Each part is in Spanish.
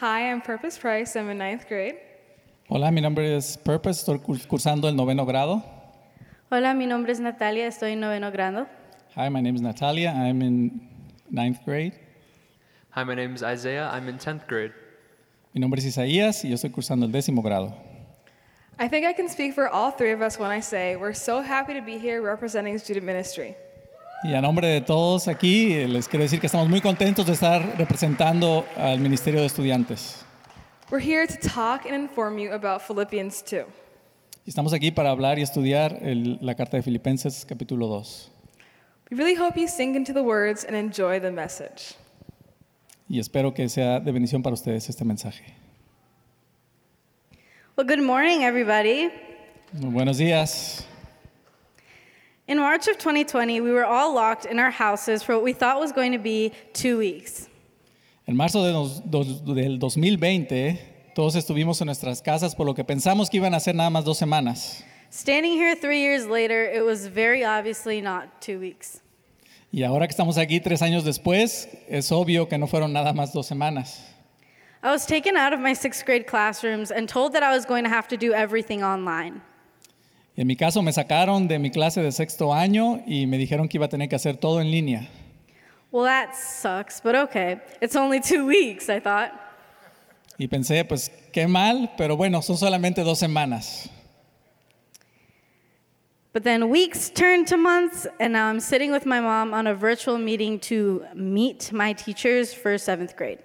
Hi, I'm Purpose Price. I'm in ninth grade. Hola, mi nombre es Purpose, estoy cur- cursando el noveno grado. Hola, mi nombre es Natalia, estoy en noveno grado. Hi, my name is Natalia, I'm in ninth grade. Hi, my name is Isaiah. I'm in 10th grade. Mi nombre es Isaías y yo estoy cursando el décimo grado. I think I can speak for all three of us when I say we're so happy to be here representing student ministry. Y a nombre de todos aquí, les quiero decir que estamos muy contentos de estar representando al Ministerio de Estudiantes. We're here to talk and inform you about Philippians 2. Y estamos aquí para hablar y estudiar el- la carta de Filipenses capítulo 2. We really hope you sink into the words and enjoy the message. Y espero que sea de bendición para ustedes este mensaje. Well, good morning, everybody. Muy buenos días. In March of 2020, we were all locked in our houses for what we thought was going to be two weeks. En marzo de dos- del 2020, todos estuvimos en nuestras casas por lo que pensamos que iban a ser nada más dos semanas. Standing here three years later, it was very obviously not two weeks. Y ahora que estamos aquí tres años después, es obvio que no fueron nada más dos semanas. I was taken out of my sixth grade classrooms and told that I was going to have to do everything online. Y en mi caso me sacaron de mi clase de sexto año y me dijeron que iba a tener que hacer todo en línea. Well, that sucks, but okay. It's only two weeks, I thought. Y pensé, pues qué mal, pero bueno, son solamente dos semanas. But then weeks turned to months, and now I'm sitting with my mom on a virtual meeting to meet my teachers for seventh grade.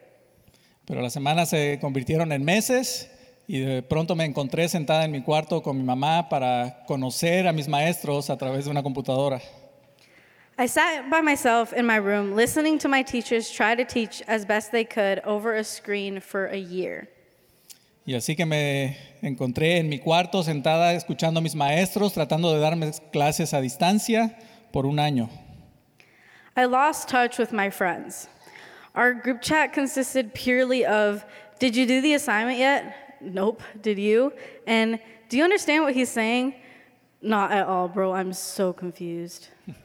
Pero las semanas se convirtieron en meses y de pronto me encontré sentada en mi cuarto con mi mamá para conocer a mis maestros a través de una computadora. I sat by myself in my room, listening to my teachers try to teach as best they could over a screen for a year. Y así que me encontré en mi cuarto sentada escuchando a mis maestros tratando de darme clases a distancia por un año. I lost touch with my friends. Our group chat consisted purely of Did you do the assignment yet? Nope. Did you? And Do you understand what he's saying? Not at all, bro. I'm so confused.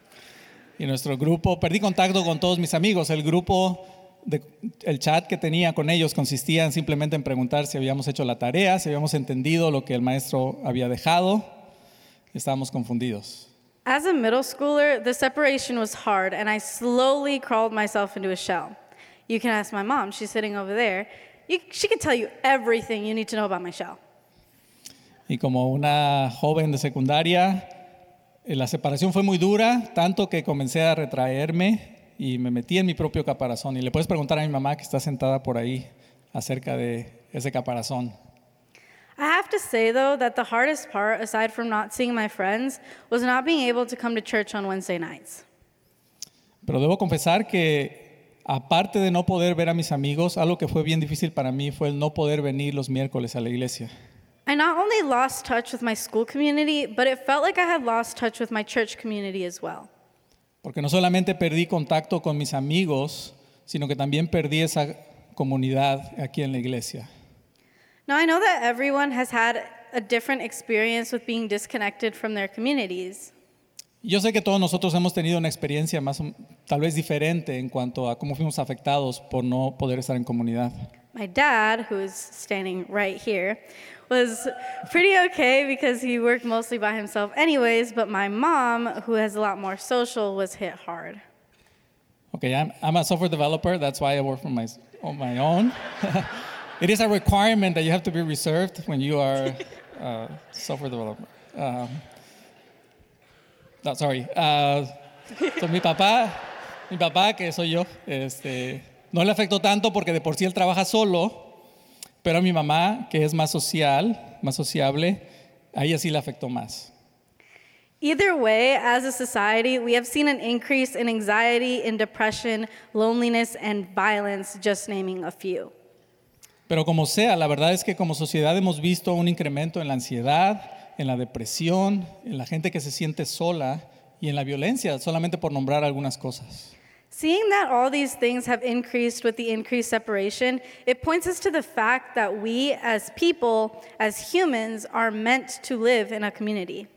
Y nuestro grupo, perdí contacto con todos mis amigos. El grupo, de- el chat que tenía con ellos consistía en simplemente en preguntar si habíamos hecho la tarea, si habíamos entendido lo que el maestro había dejado. Estábamos confundidos. As a middle schooler, the separation was hard, and I slowly crawled myself into a shell. You can ask my mom, she's sitting over there. You, she can tell you everything you need to know about my shell. Y como una joven de secundaria, eh, la separación fue muy dura, tanto que comencé a retraerme y me metí en mi propio caparazón. Y le puedes preguntar a mi mamá que está sentada por ahí acerca de ese caparazón. I have to say, though, that the hardest part, aside from not seeing my friends, was not being able to come to church on Wednesday nights. Pero debo confesar que aparte de no poder ver a mis amigos, algo que fue bien difícil para mí fue el no poder venir los miércoles a la iglesia. I not only lost touch with my school community, but it felt like I had lost touch with my church community as well. Porque no solamente perdí contacto con mis amigos, sino que también perdí esa comunidad aquí en la iglesia. Now, I know that everyone has had a different experience with being disconnected from their communities. Yo sé que todos nosotros hemos tenido una experiencia más tal vez diferente en cuanto a cómo fuimos afectados por no poder estar en comunidad. My dad, who is standing right here, was pretty okay because he worked mostly by himself, anyways, but my mom, who has a lot more social, was hit hard. Okay, I'm, I'm a software developer. That's why I work for my, on my own. it is a requirement that you have to be reserved when you are a software developer. Um, no, sorry. Uh, so mi papá, mi papá, que soy yo, este, no le afectó tanto porque de por sí él trabaja solo, pero a mi mamá, que es más social, más sociable, a ella sí le afectó más. Either way, as a society, we have seen an increase in anxiety, in depression, loneliness, and violence, just naming a few. Pero como sea, la verdad es que como sociedad hemos visto un incremento en la ansiedad, en la depresión, en la gente que se siente sola y en la violencia, solamente por nombrar algunas cosas. Seeing that all these things have increased with the increased separation, it points us to the fact that we as people, as humans, are meant to live in a community.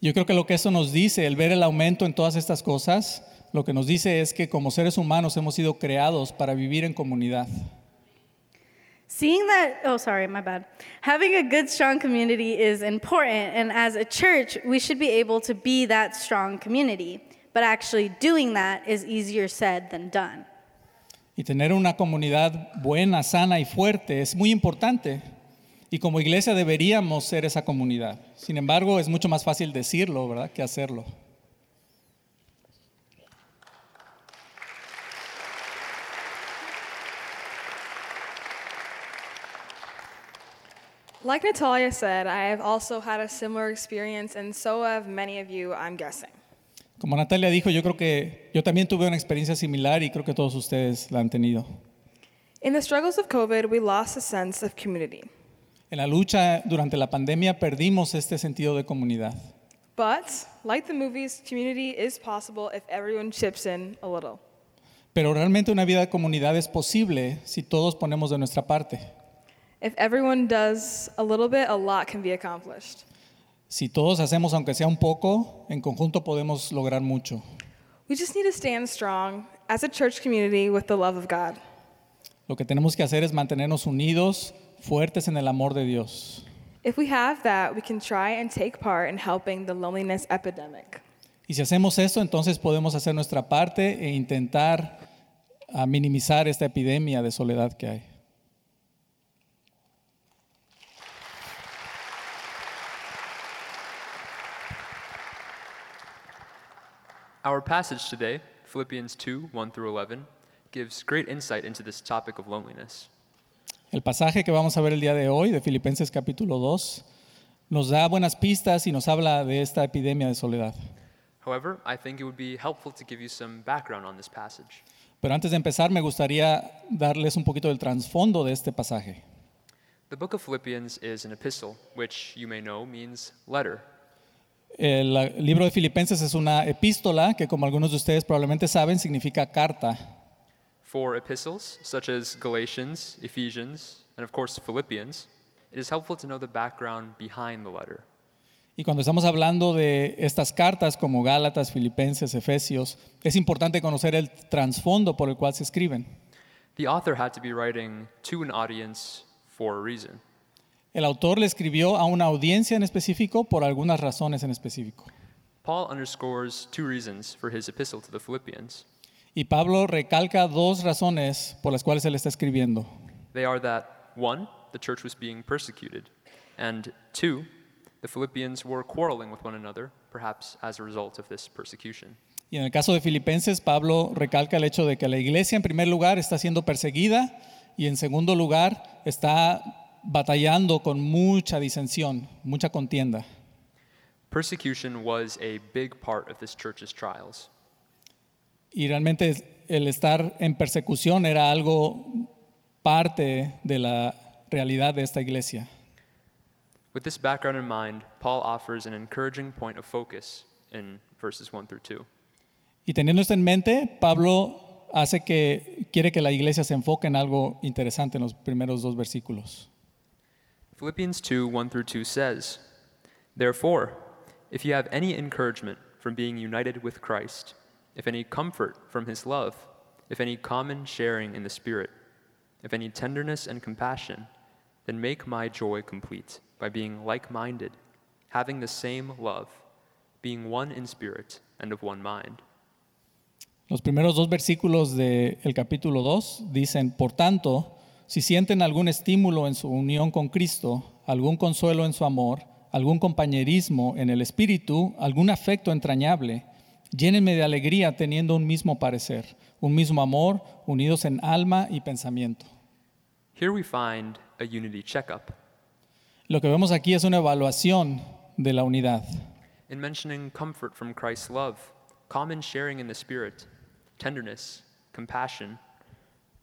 Yo creo que lo que eso nos dice, el ver el aumento en todas estas cosas, lo que nos dice es que como seres humanos hemos sido creados para vivir en comunidad. Seeing that, oh, sorry, my bad. Having a good, strong community is important, and as a church, we should be able to be that strong community. But actually doing that is easier said than done. Y tener una comunidad buena, sana y fuerte es muy importante. Y como iglesia deberíamos ser esa comunidad. Sin embargo, es mucho más fácil decirlo, ¿verdad?, que hacerlo. Like Natalia said, I have also had a similar experience, and so have many of you, I'm guessing. Como Natalia dijo, yo creo que yo también tuve una experiencia similar y creo que todos ustedes la han tenido. In the struggles of COVID, we lost a sense of community. En la lucha durante la pandemia perdimos este sentido de comunidad. But, like the movies, community is possible if everyone chips in a little. Pero realmente una vida de comunidad es posible si todos ponemos de nuestra parte. If everyone does a little bit, a lot can be accomplished. Si todos hacemos aunque sea un poco, en conjunto podemos lograr mucho. We just need to stand strong as a church community with the love of God. Lo que tenemos que hacer es mantenernos unidos, fuertes en el amor de Dios. If we have that, we can try and take part in helping the loneliness epidemic. Y si hacemos esto, entonces podemos hacer nuestra parte e intentar ah, minimizar esta epidemia de soledad que hay. Our passage today, Philippians 2 1 through 11, gives great insight into this topic of loneliness. El pasaje que vamos a ver el día de hoy, de Filipenses capítulo 2, nos da buenas pistas y nos habla de esta epidemia de soledad. However, I think it would be helpful to give you some background on this passage. Pero antes de empezar, me gustaría darles un poquito del trasfondo de este pasaje. The book of Philippians is an epistle, which you may know means letter. El libro de Filipenses es una epístola que, como algunos de ustedes probablemente saben, significa carta. For epistles, such as Galatians, Ephesians, and of course Philippians, it is helpful to know the background behind the letter. Y cuando estamos hablando de estas cartas como Gálatas, Filipenses, Efesios, es importante conocer el trasfondo por el cual se escriben. The author had to be writing to an audience for a reason. El autor le escribió a una audiencia en específico por algunas razones en específico. Paul underscores two reasons for his epistle to the Philippians. Y Pablo recalca dos razones por las cuales él está escribiendo. They are that, one, the church was being persecuted, and two, the Philippians were quarreling with one another, perhaps as a result of this persecution. Y en el caso de Filipenses, Pablo recalca el hecho de que la iglesia en primer lugar está siendo perseguida y en segundo lugar está batallando con mucha disensión, mucha contienda. Persecution was a big part of this church's trials. Y realmente el estar en persecución era algo parte de la realidad de esta iglesia. With this background in mind, Paul offers an encouraging point of focus in verses 1 through 2. Y teniendo esto en mente, Pablo hace que quiere que la iglesia se enfoque en algo interesante en los primeros dos versículos. Philippians 2 1 through 2 says, Therefore, if you have any encouragement from being united with Christ, if any comfort from his love, if any common sharing in the Spirit, if any tenderness and compassion, then make my joy complete by being like minded, having the same love, being one in spirit and of one mind. Los primeros dos versículos del capítulo 2 dicen, por tanto, si sienten algún estímulo en su unión con Cristo, algún consuelo en su amor, algún compañerismo en el espíritu, algún afecto entrañable, llénenme de alegría teniendo un mismo parecer, un mismo amor, unidos en alma y pensamiento. Here we find a unity checkup. Lo que vemos aquí es una evaluación de la unidad. In mentioning comfort from Christ's love, common sharing in the Spirit, tenderness, compassion,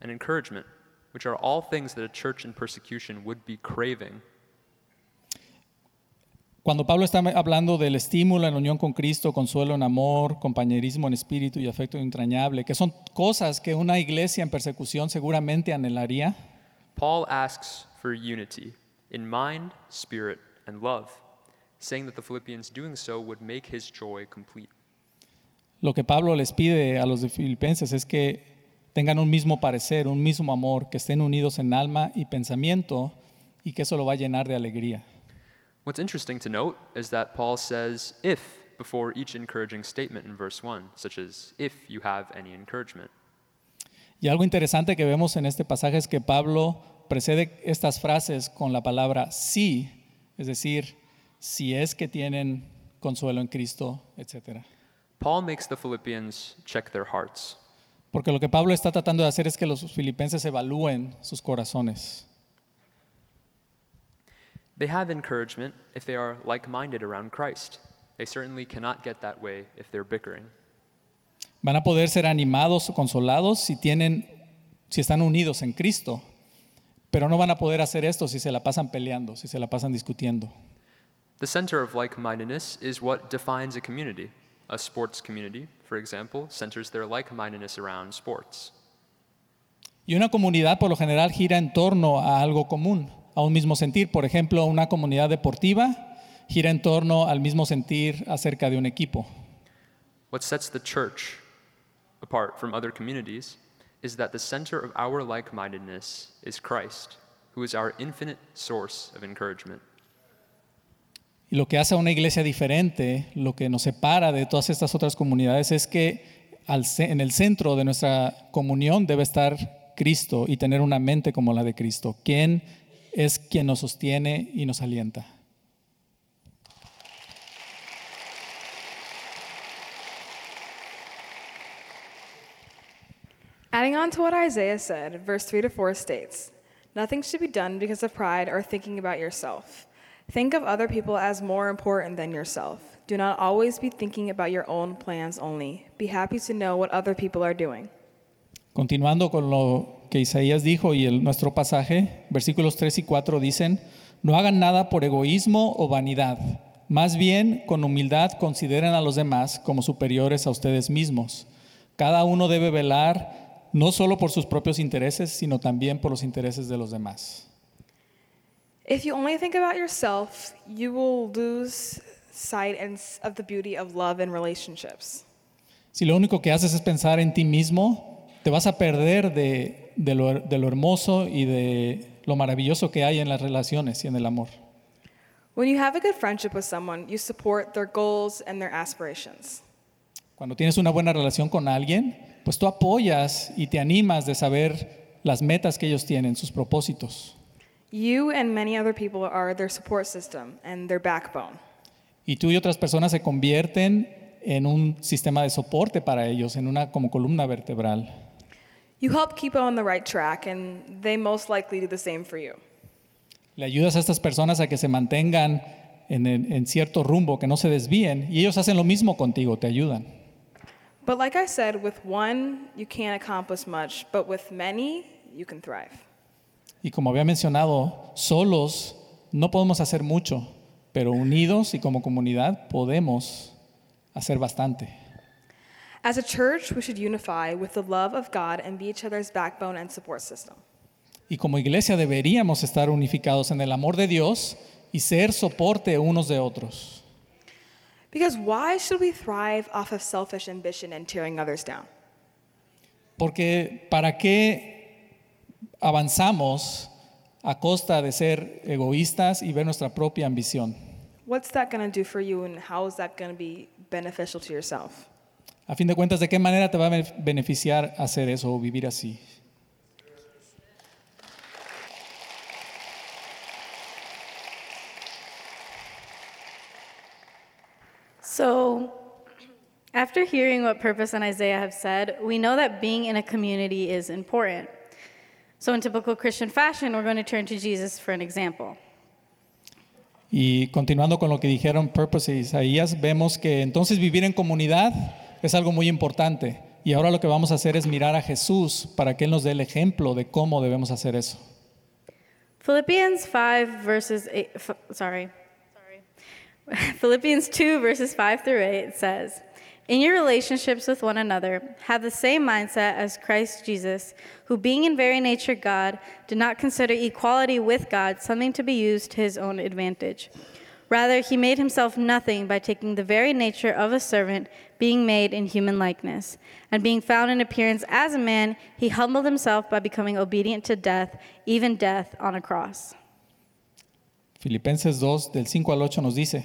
and encouragement, which are all things that a church in persecution would be craving. Cuando Pablo está hablando del estímulo en unión con Cristo, consuelo en amor, compañerismo en espíritu y afecto entrañable, que son cosas que una iglesia en persecución seguramente anhelaría, Paul asks for unity in mind, spirit, and love, saying that the Philippians doing so would make his joy complete. lo que Pablo les pide a los de Filipenses es que tengan un mismo parecer, un mismo amor, que estén unidos en alma y pensamiento y que eso lo va a llenar de alegría. What's interesting to note is that Paul says if before each encouraging statement in verse 1, such as if you have any encouragement. Y algo interesante que vemos en este pasaje es que Pablo precede estas frases con la palabra sí, es decir, si es que tienen consuelo en Cristo, etc. Paul makes the Philippians check their hearts. Porque lo que Pablo está tratando de hacer es que los filipenses evalúen sus corazones. They have encouragement if they are like minded around Christ. They certainly cannot get that way if they're bickering. Van a poder ser animados o consolados si tienen si están unidos en Cristo, pero no van a poder hacer esto si se la pasan peleando, si se la pasan discutiendo. The center of like mindedness is what defines a community. A sports community, for example, centers their like mindedness around sports. Y una comunidad por lo general gira en torno a algo común, a un mismo sentir. Por ejemplo, una comunidad deportiva gira en torno al mismo sentir acerca de un equipo. What sets the church apart from other communities is that the center of our like mindedness is Christ, who is our infinite source of encouragement. Y lo que hace a una iglesia diferente, lo que nos separa de todas estas otras comunidades es que en el centro de nuestra comunión debe estar Cristo y tener una mente como la de Cristo, quien es quien nos sostiene y nos alienta. Adding on to what Isaiah said, verse 3 to 4 states Nothing should be done because of pride or thinking about yourself. Think of other people as more important than yourself. Do not always be thinking about your own plans only. Be happy to know what other people are doing. Continuando con lo que Isaías dijo y el, nuestro pasaje, versículos 3 y 4 dicen, no hagan nada por egoísmo o vanidad, más bien con humildad consideren a los demás como superiores a ustedes mismos. Cada uno debe velar no solo por sus propios intereses, sino también por los intereses de los demás. If you only think about yourself, you will lose sight of the beauty of love and relationships. Si lo único que haces es pensar en ti mismo, te vas a perder de, de lo, de lo hermoso y de lo maravilloso que hay en las relaciones y en el amor. When you have a good friendship with someone, you support their goals and their aspirations. Cuando tienes una buena relación con alguien, pues tú apoyas y te animas de saber las metas que ellos tienen, sus propósitos. You and many other people are their support system and their backbone. Y tú y otras personas se convierten en un sistema de soporte para ellos, en una como columna vertebral. You help keep them on the right track, and they most likely do the same for you. Le ayudas a estas personas a que se mantengan en, el- en cierto rumbo, que no se desvíen, y ellos hacen lo mismo contigo, te ayudan. But like I said, with one, you can't accomplish much, but with many, you can thrive. Y como había mencionado, solos no podemos hacer mucho, pero unidos y como comunidad podemos hacer bastante. As a church, we should unify with the love of God and be each other's backbone and support system. Y como iglesia deberíamos estar unificados en el amor de Dios y ser soporte unos de otros. Because why should we thrive off of selfish ambition and tearing others down? Porque ¿para qué avanzamos a costa de ser egoístas y ver nuestra propia ambición? What's that going to do for you, and how is that going to be beneficial to yourself? A fin de cuentas, ¿de qué manera te va a beneficiar hacer eso o vivir así? So, after hearing what Purpose and Isaiah have said, we know that being in a community is important. So, in typical Christian fashion, we're going to turn to Jesus for an example. Y continuando con lo que dijeron Purpose e Isaías, vemos que entonces vivir en comunidad es algo muy importante. Y ahora lo que vamos a hacer es mirar a Jesús para que Él nos dé el ejemplo de cómo debemos hacer eso. Philippians 5 verses 8, f- sorry. Sorry. Philippians 2 verses 5 through 8 says, In your relationships with one another, have the same mindset as Christ Jesus, who being in very nature God, did not consider equality with God something to be used to his own advantage. Rather, he made himself nothing by taking the very nature of a servant, being made in human likeness. And being found in appearance as a man, he humbled himself by becoming obedient to death, even death on a cross. Filipenses 2, del 5 al 8 nos dice,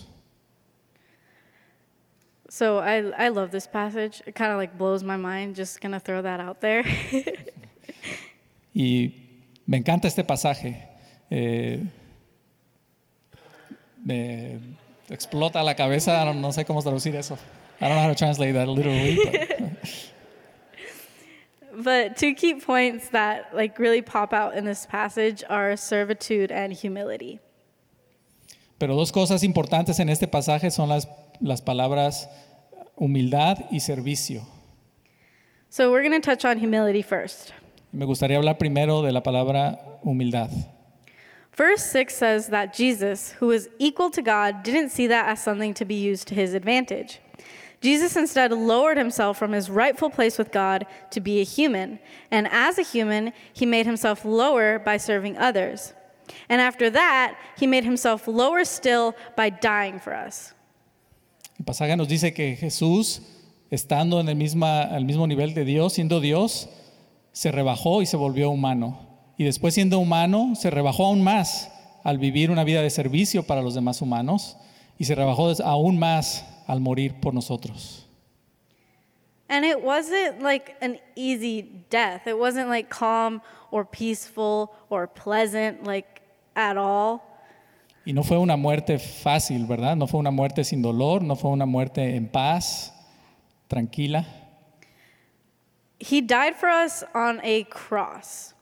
So I, I love this passage. It kind of like blows my mind. Just gonna throw that out there. Y me encanta este pasaje. Eh, me explota la cabeza, no, sé cómo traducir eso. I don't know how to translate that literally. but- but two key points that like really pop out in this passage are servitude and humility. Pero dos cosas importantes en este pasaje son las, las palabras humildad y servicio. So we're gonna touch on humility first. Me gustaría hablar primero de la palabra humildad. Verse 6 says that Jesus, who was equal to God, didn't see that as something to be used to his advantage. Jesus instead lowered himself from his rightful place with God to be a human, and as a human, he made himself lower by serving others. And after that, he made himself lower still by dying for us. El pasaje nos dice que Jesús, estando en el al mismo nivel de Dios, siendo Dios, se rebajó y se volvió humano. Y después siendo humano, se rebajó aún más al vivir una vida de servicio para los demás humanos y se rebajó aún más al morir por nosotros. And it wasn't like an easy death. It wasn't like calm or peaceful or pleasant, like at all. Y no fue una muerte fácil, ¿verdad? No fue una muerte sin dolor, no fue una muerte en paz, tranquila. He died for us on a cross.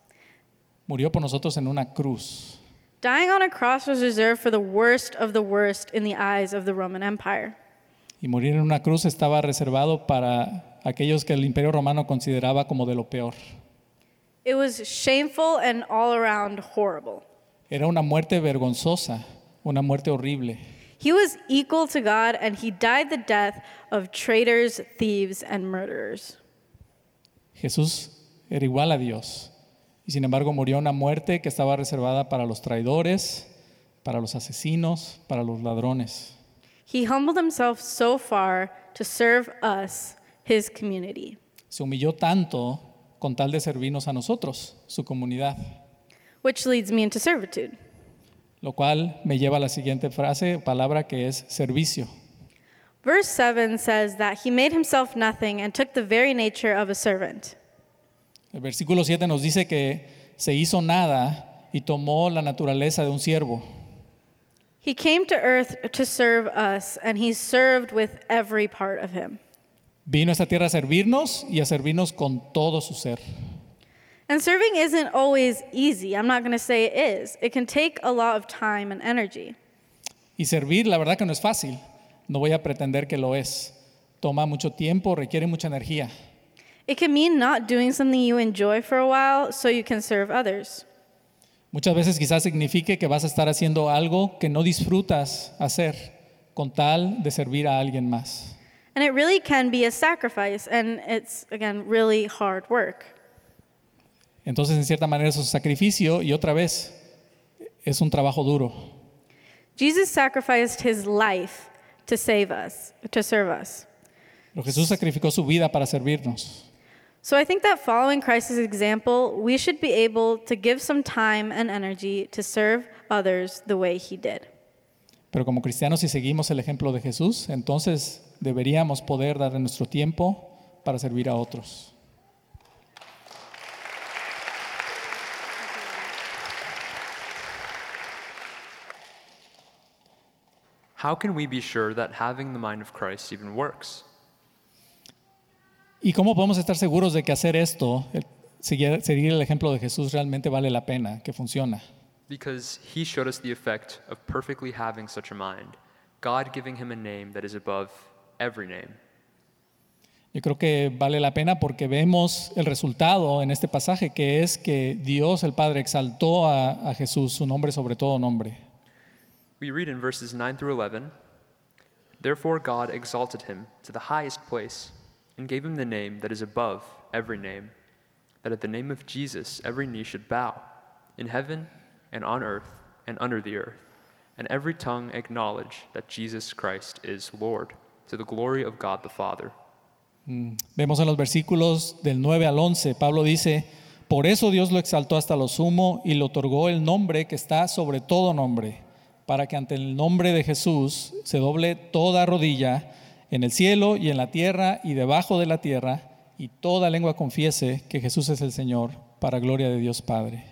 Murió por nosotros en una cruz. Dying on a cross was reserved for the worst of the worst in the eyes of the Roman Empire. Y morir en una cruz estaba reservado para aquellos que el imperio romano consideraba como de lo peor. It was shameful and all around horrible. Era una muerte vergonzosa, una muerte horrible. He was equal to God and he died the death of traitors, thieves, and murderers. Jesús era igual a Dios. Y sin embargo murió una muerte que estaba reservada para los traidores, para los asesinos, para los ladrones. He humbled himself so far to serve us, his community. Se humilló tanto con tal de servirnos a nosotros, su comunidad. Which leads me into servitude. Lo cual me lleva a la siguiente frase, palabra que es servicio. Verse 7 says that he made himself nothing and took the very nature of a servant. El versículo 7 nos dice que se hizo nada y tomó la naturaleza de un siervo. He came to earth to serve us, and he served with every part of him. Vino a esta tierra a servirnos y a servirnos con todo su ser. And serving isn't always easy. I'm not going to say it is. It can take a lot of time and energy. Y servir, la verdad que no es fácil. No voy a pretender que lo es. Toma mucho tiempo, requiere mucha energía. It can mean not doing something you enjoy for a while so you can serve others. Muchas veces quizás signifique que vas a estar haciendo algo que no disfrutas hacer con tal de servir a alguien más. And it really can be a sacrifice, and it's, again, really hard work. Entonces, en cierta manera, es un sacrificio y otra vez es un trabajo duro. Jesus sacrificed his life to save us, to serve us. Pero Jesús sacrificó su vida para servirnos. So I think that following Christ's example, we should be able to give some time and energy to serve others the way he did. Pero como cristianos, si seguimos el ejemplo de Jesús, entonces deberíamos poder dar nuestro tiempo para servir a otros. How can we be sure that having the mind of Christ even works? ¿Y cómo podemos estar seguros de que hacer esto, seguir, seguir el ejemplo de Jesús, realmente vale la pena, que funciona? Because he showed us the effect of perfectly having such a mind, God giving him a name that is above every name. Yo creo que vale la pena porque vemos el resultado en este pasaje, que es que Dios el Padre exaltó a, a Jesús, su nombre sobre todo nombre. We read in verses 9 through 11 Therefore God exalted him to the highest place and gave him the name that is above every name, that at the name of Jesus every knee should bow, in heaven and on earth and under the earth, and every tongue acknowledge that Jesus Christ is Lord, to the glory of God the Father. Mm. Vemos en los versículos del 9 al 11, Pablo dice, por eso Dios lo exaltó hasta lo sumo y le otorgó el nombre que está sobre todo nombre, para que ante el nombre de Jesús se doble toda rodilla en el cielo y en la tierra y debajo de la tierra, y toda lengua confiese que Jesús es el Señor, para gloria de Dios Padre.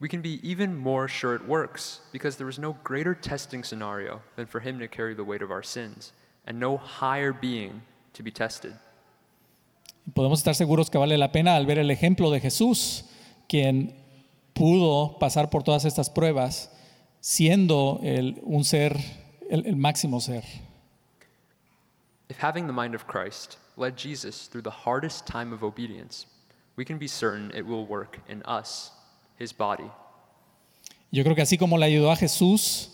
We can be even more sure it works because there is no greater testing scenario than for him to carry the weight of our sins, and no higher being to be tested. Podemos estar seguros que vale la pena al ver el ejemplo de Jesús, quien pudo pasar por todas estas pruebas siendo el- un ser, el- el máximo ser. If having the mind of Christ led Jesus through the hardest time of obedience, we can be certain it will work in us, his body. Yo creo que así como le ayudó a Jesús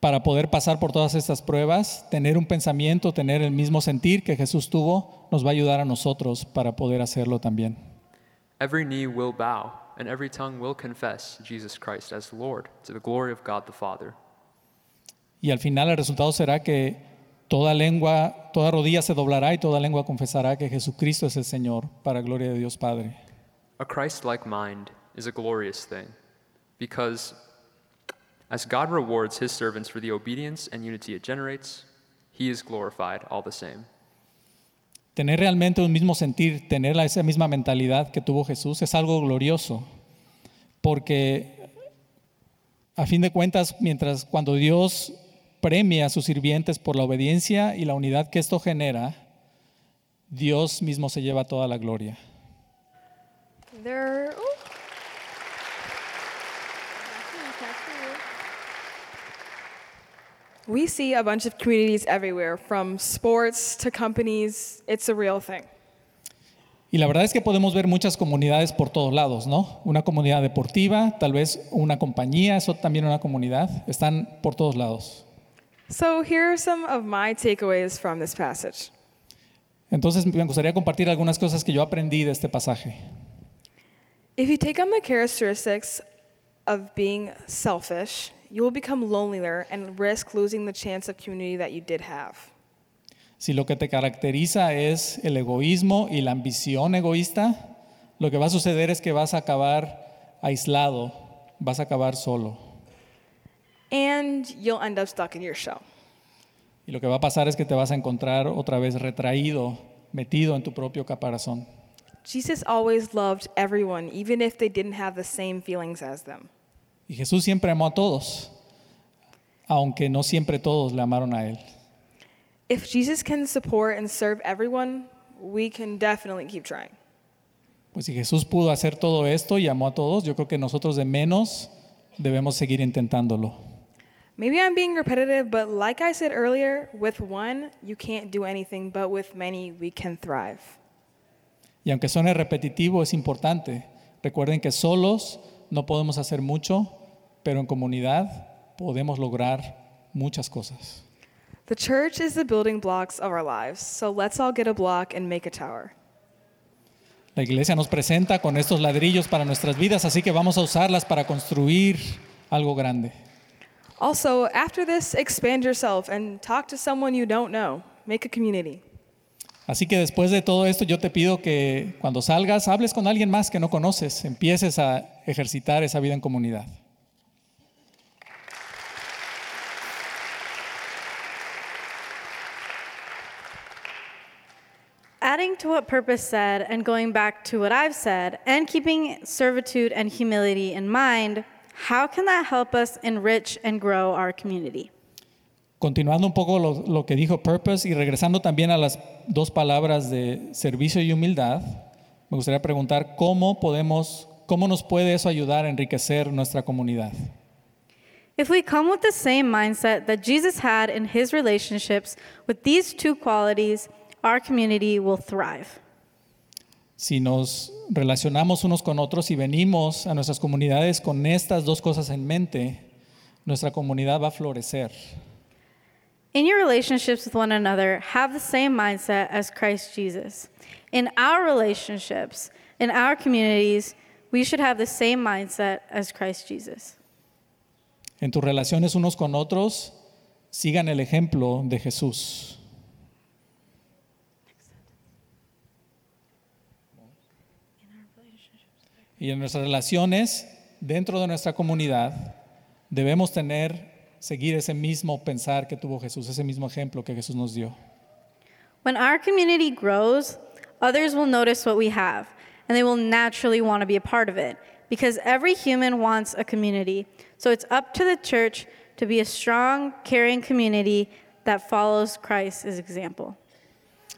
para poder pasar por todas estas pruebas, tener un pensamiento, tener el mismo sentir que Jesús tuvo, nos va a ayudar a nosotros para poder hacerlo también. Every knee will bow, and every tongue will confess Jesus Christ as Lord, to the glory of God the Father. Y al final el resultado será que toda lengua, toda rodilla se doblará y toda lengua confesará que Jesucristo es el Señor, para gloria de Dios Padre. A Christ like mind is a glorious thing because as God rewards his servants for the obedience and unity it generates, he is glorified all the same. Tener realmente un mismo sentir, tener esa misma mentalidad que tuvo Jesús es algo glorioso, porque a fin de cuentas, mientras cuando Dios premia a sus sirvientes por la obediencia y la unidad que esto genera, Dios mismo se lleva toda la gloria. We see a bunch of communities everywhere, from sports to companies. It's a real thing. Y la verdad es que podemos ver muchas comunidades por todos lados, ¿no? Una comunidad deportiva, tal vez una compañía, eso también una comunidad, están por todos lados. So, here are some of my takeaways from this passage. Entonces me gustaría compartir algunas cosas que yo aprendí de este pasaje. If you take on the characteristics of being selfish, you will become lonelier and risk losing the chance of community that you did have. Si lo que te caracteriza es el egoísmo y la ambición egoísta, lo que va a suceder es que vas a acabar aislado, vas a acabar solo. And you'll end up stuck in your shell. Y lo que va a pasar es que te vas a encontrar otra vez retraído, metido en tu propio caparazón. Jesus always loved everyone, even if they didn't have the same feelings as them. Y Jesús siempre amó a todos, aunque no siempre todos le amaron a Él. If Jesus can support and serve everyone, we can definitely keep trying. Pues si Jesús pudo hacer todo esto y amó a todos, yo creo que nosotros de menos debemos seguir intentándolo. Maybe I'm being repetitive, but like I said earlier, with one, you can't do anything, but with many, we can thrive. Y aunque suene repetitivo, es importante. Recuerden que solos no podemos hacer mucho, pero en comunidad podemos lograr muchas cosas. The church is the building blocks of our lives, so let's all get a block and make a tower. La iglesia nos presenta con estos ladrillos para nuestras vidas, así que vamos a usarlas para construir algo grande. Also, after this, expand yourself and talk to someone you don't know. Make a community. Así que después de todo esto, yo te pido que cuando salgas, hables con alguien más que no conoces, empieces a ejercitar esa vida en comunidad. Adding to what Purpose said and going back to what I've said, and keeping servitude and humility in mind, how can that help us enrich and grow our community? Continuando un poco lo, lo que dijo Purpose y regresando también a las dos palabras de servicio y humildad, me gustaría preguntar cómo podemos, cómo nos puede eso ayudar a enriquecer nuestra comunidad. If we come with the same mindset that Jesus had in his relationships with these two qualities, our community will thrive. Si nos relacionamos unos con otros y venimos a nuestras comunidades con estas dos cosas en mente, nuestra comunidad va a florecer. In your relationships with one another, have the same mindset as Christ Jesus. In our relationships, in our communities, we should have the same mindset as Christ Jesus. En tus relaciones unos con otros, sigan el ejemplo de Jesús. Y en nuestras relaciones, dentro de nuestra comunidad, debemos tener, seguir ese mismo pensar que tuvo Jesús, ese mismo ejemplo que Jesús nos dio. When our community grows, others will notice what we have, and they will naturally want to be a part of it, because every human wants a community. So it's up to the church to be a strong, caring community that follows Christ's example.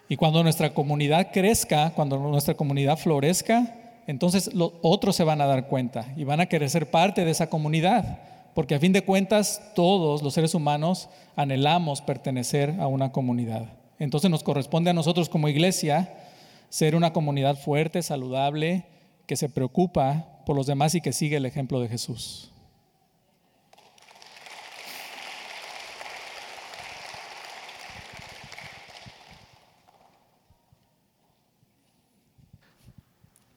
Y cuando nuestra comunidad crezca, cuando nuestra comunidad florezca, entonces los otros se van a dar cuenta y van a querer ser parte de esa comunidad, porque a fin de cuentas todos los seres humanos anhelamos pertenecer a una comunidad. Entonces nos corresponde a nosotros como iglesia ser una comunidad fuerte, saludable, que se preocupa por los demás y que sigue el ejemplo de Jesús.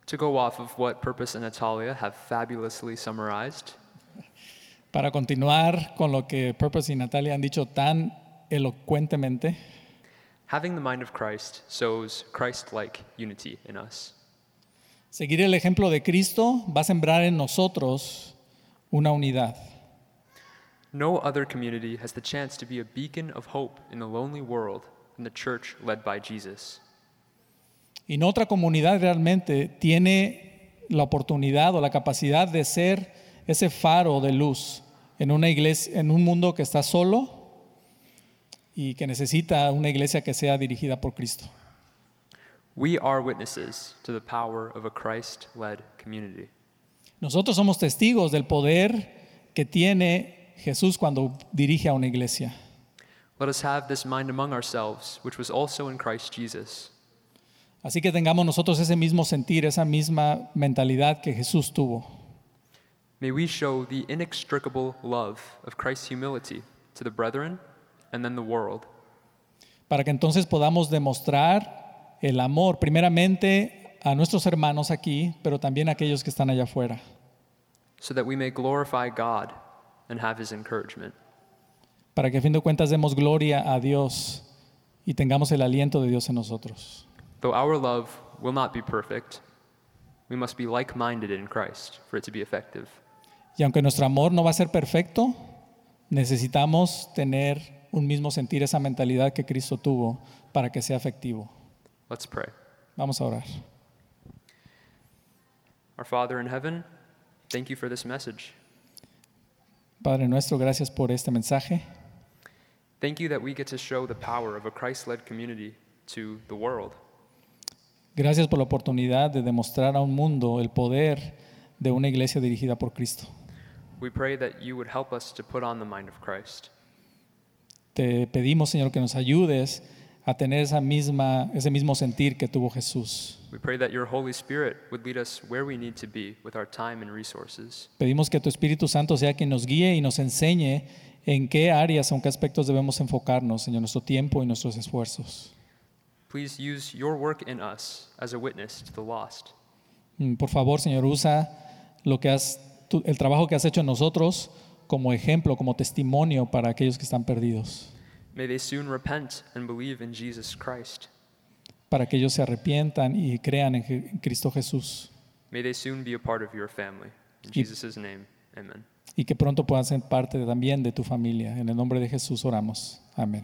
To go off of what Purpose and Natalia have fabulously summarized, Para continuar con lo que Purpose y Natalia han dicho tan elocuentemente, having the mind of Christ sows Christ like unity in us. seguir el ejemplo de Cristo va a sembrar en nosotros una unidad. No other community has the chance to be a beacon of hope in the lonely world than the church led by Jesus. Y no otra comunidad realmente tiene la oportunidad o la capacidad de ser ese faro de luz en una iglesia, en un mundo que está solo y que necesita una iglesia que sea dirigida por Cristo. We are witnesses to the power of a Christ led community. Nosotros somos testigos del poder que tiene Jesús cuando dirige a una iglesia. Let us have this mind among ourselves, which was also in Christ Jesus. Así que tengamos nosotros ese mismo sentir, esa misma mentalidad que Jesús tuvo. May we show the inextricable love of Christ's humility to the brethren and then the world. para que entonces podamos demostrar el amor primeramente a nuestros hermanos aquí, pero también a aquellos que están allá afuera, so that we may glorify God and have his encouragement. para que a fin de cuentas demos gloria a Dios y tengamos el aliento de Dios en nosotros. Though our love will not be perfect, we must be like minded in Christ for it to be effective. Y aunque nuestro amor no va a ser perfecto, necesitamos tener un mismo sentir, esa mentalidad que Cristo tuvo para que sea efectivo. Let's pray. Vamos a orar. Our Father in heaven, thank you for this message. Padre nuestro, gracias por este mensaje. Thank you that we get to show the power of a Christ led community to the world. Gracias por la oportunidad de demostrar a un mundo el poder de una iglesia dirigida por Cristo. We pray that you would help us to put on the mind of Christ. Te pedimos, Señor, que nos ayudes a tener esa misma, ese mismo sentir que tuvo Jesús. We pray that your Holy Spirit would lead us where we need to be with our time and resources. Pedimos que tu Espíritu Santo sea quien nos guíe y nos enseñe en qué áreas o en qué aspectos debemos enfocarnos, Señor, nuestro tiempo y nuestros esfuerzos. Please use your work in us as a witness to the lost. Mm, Por favor, Señor, usa lo que has, tu- el trabajo que has hecho en nosotros como ejemplo, como testimonio para aquellos que están perdidos, May they soon repent and believe in Jesus Christ. para que ellos se arrepientan y crean en en Cristo Jesús May they soon be a part of your family. In Y- Jesus' name, amen. y que pronto puedan ser parte también de tu familia. En el nombre de Jesús oramos. Amén.